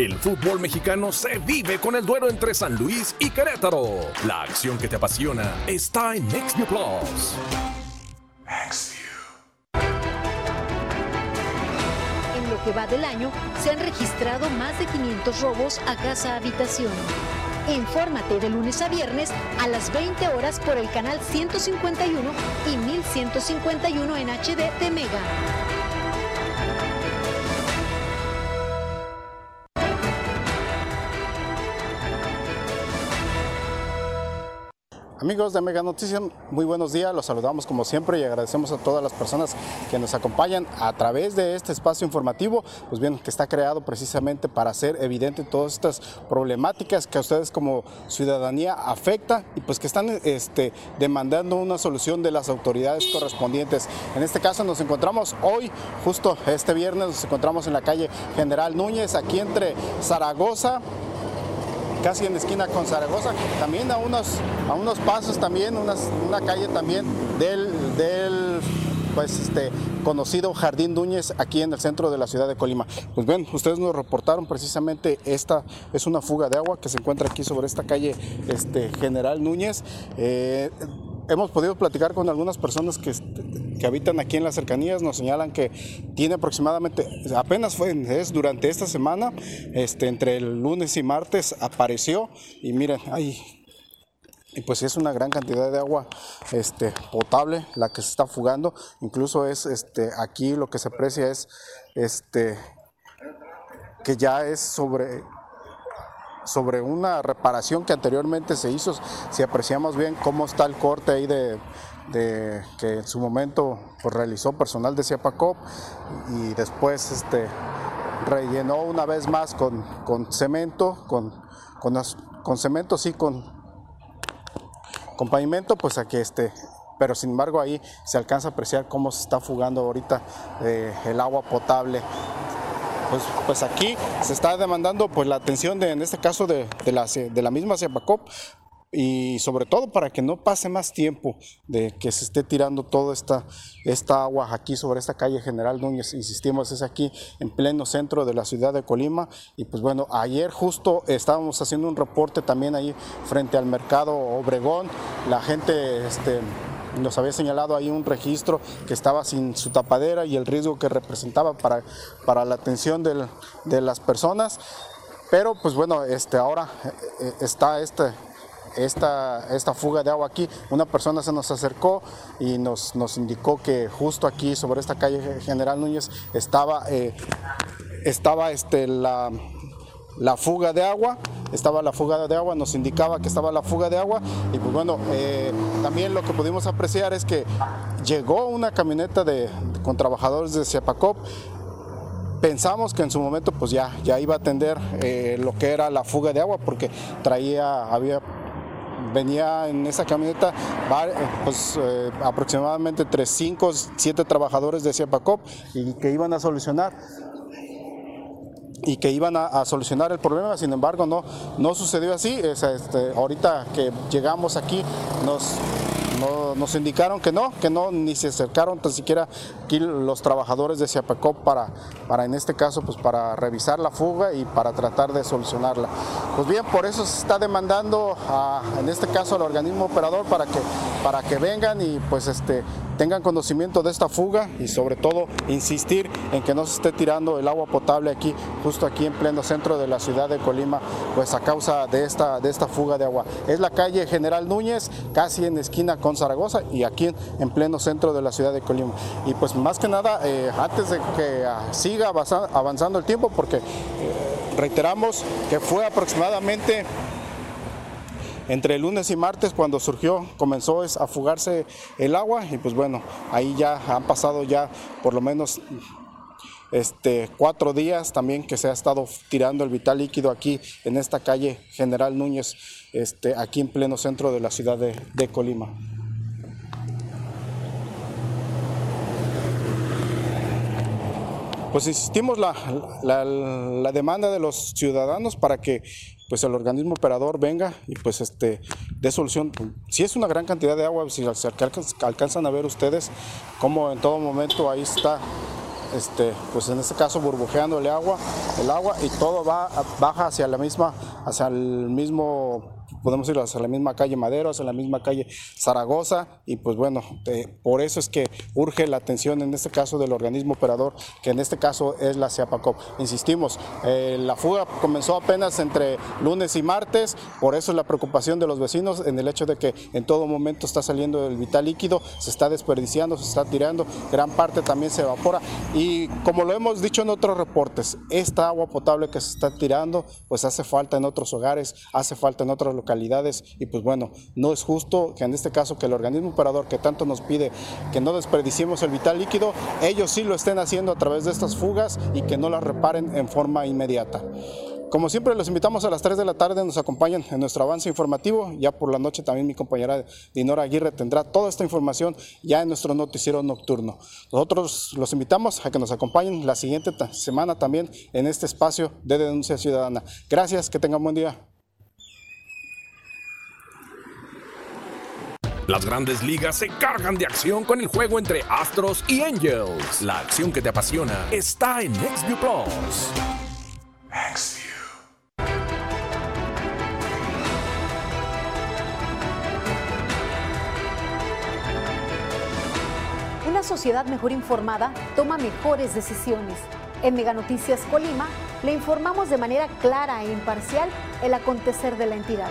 El fútbol mexicano se vive con el duelo entre San Luis y Querétaro. La acción que te apasiona está en NextView Plus. En lo que va del año, se han registrado más de 500 robos a casa-habitación. Infórmate de lunes a viernes a las 20 horas por el canal 151 y 1151 en HD de Mega. Amigos de Mega Noticias, muy buenos días, los saludamos como siempre y agradecemos a todas las personas que nos acompañan a través de este espacio informativo, pues bien, que está creado precisamente para hacer evidente todas estas problemáticas que a ustedes como ciudadanía afecta y pues que están este, demandando una solución de las autoridades correspondientes. En este caso nos encontramos hoy, justo este viernes, nos encontramos en la calle General Núñez, aquí entre Zaragoza casi en esquina con Zaragoza, también a unos, a unos pasos también, una calle también del, del pues este conocido Jardín Núñez aquí en el centro de la ciudad de Colima. Pues bien, ustedes nos reportaron precisamente esta es una fuga de agua que se encuentra aquí sobre esta calle este, General Núñez. Eh, hemos podido platicar con algunas personas que, que, habitan aquí en las cercanías, nos señalan que tiene aproximadamente, apenas fue es durante esta semana, este, entre el lunes y martes apareció y miren, ahí y pues es una gran cantidad de agua este, potable la que se está fugando, incluso es este, aquí lo que se aprecia es este, que ya es sobre sobre una reparación que anteriormente se hizo, si apreciamos bien cómo está el corte ahí de, que en su momento pues, realizó personal de Ciapacop y después este, rellenó una vez más con, cemento, con, con, cemento, sí, con, con pavimento, pues aquí este, pero sin embargo ahí se alcanza a apreciar cómo se está fugando ahorita eh, el agua potable pues, pues aquí se está demandando pues la atención de, en este caso de, la, de la misma CEPACOP y sobre todo para que no pase más tiempo de que se esté tirando toda esta, esta agua aquí sobre esta calle General Núñez, insistimos, es aquí en pleno centro de la ciudad de Colima. Y pues bueno, ayer justo estábamos haciendo un reporte también ahí frente al mercado Obregón, la gente este, nos había señalado ahí un registro que estaba sin su tapadera y el riesgo que representaba para, para la atención de las personas. Pero pues bueno, este, ahora eh, eh, está este, esta, esta fuga de agua aquí. Una persona se nos acercó y nos, nos indicó que justo aquí sobre esta calle General Núñez estaba, eh, estaba este, la, la fuga de agua estaba la fuga de agua, nos indicaba que estaba la fuga de agua y pues bueno, también lo que pudimos apreciar es que llegó una camioneta de, con trabajadores de Ciapacop, pensamos que en su momento pues ya, ya iba a atender eh, lo que era la fuga de agua porque traía, había venía en esa camioneta pues, eh, aproximadamente entre 5 7 trabajadores de Ciapacop y que iban a solucionar y que iban a, solucionar el problema, sin embargo no, no sucedió así. este, ahorita que llegamos aquí nos nos indicaron que no, que no, ni se acercaron tan siquiera aquí los trabajadores de Ciapacop para, para en este caso, pues para revisar la fuga y para tratar de solucionarla. Pues bien, por eso se está demandando en este caso al organismo operador para que, para que vengan y pues este, tengan conocimiento de esta fuga y sobre todo insistir en que no se esté tirando el agua potable aquí, justo aquí en pleno centro de la ciudad de Colima, pues a causa de esta, de esta fuga de agua. Es la calle General Núñez, casi en esquina con Zaragoza y aquí en, pleno centro de la ciudad de Colima. Y pues más que nada, eh, antes de que ah, siga avanzando el tiempo, porque eh, reiteramos que fue aproximadamente entre el lunes y martes cuando surgió, comenzó a fugarse el agua y pues bueno, ahí ya han pasado ya por lo menos este, cuatro días también que se ha estado tirando el vital líquido aquí en esta calle General Núñez, este, aquí en pleno centro de la ciudad de Colima. pues insistimos la, la, demanda de los ciudadanos para que pues el organismo operador venga y pues este dé solución. Si es una gran cantidad de agua, si alcanzan a ver ustedes cómo en todo momento ahí está este, pues en este caso burbujeando agua, el agua y todo va, baja hacia la misma, hacia el mismo podemos ir hacia la misma calle Madero, hacia la misma calle Zaragoza y pues bueno, por eso es que urge la atención en este caso del organismo operador, que en este caso es la CIAPACOP. Insistimos, eh, la fuga comenzó apenas entre lunes y martes, por eso es la preocupación de los vecinos en el hecho de que en todo momento está saliendo el vital líquido, se está desperdiciando, se está tirando, gran parte también se evapora y como lo hemos dicho en otros reportes, esta agua potable que se está tirando pues hace falta en otros hogares, hace falta en otros localidades y pues bueno, no es justo que en este caso que el organismo operador que tanto nos pide que no desperdiciemos el vital líquido, ellos sí lo estén haciendo a través de estas fugas y que no las reparen en forma inmediata. Como siempre, los invitamos a las 3 de la tarde, nos acompañan en nuestro avance informativo. Ya por la noche también mi compañera Dinora Aguirre tendrá toda esta información ya en nuestro noticiero nocturno. Nosotros los invitamos a que nos acompañen la siguiente semana también en este espacio de denuncia ciudadana. Gracias, que tengan buen día. Las grandes ligas se cargan de acción con el juego entre Astros y Angels. La acción que te apasiona está en NextView Plus. Una sociedad mejor informada toma mejores decisiones. En Mega Noticias Colima le informamos de manera clara e imparcial el acontecer de la entidad.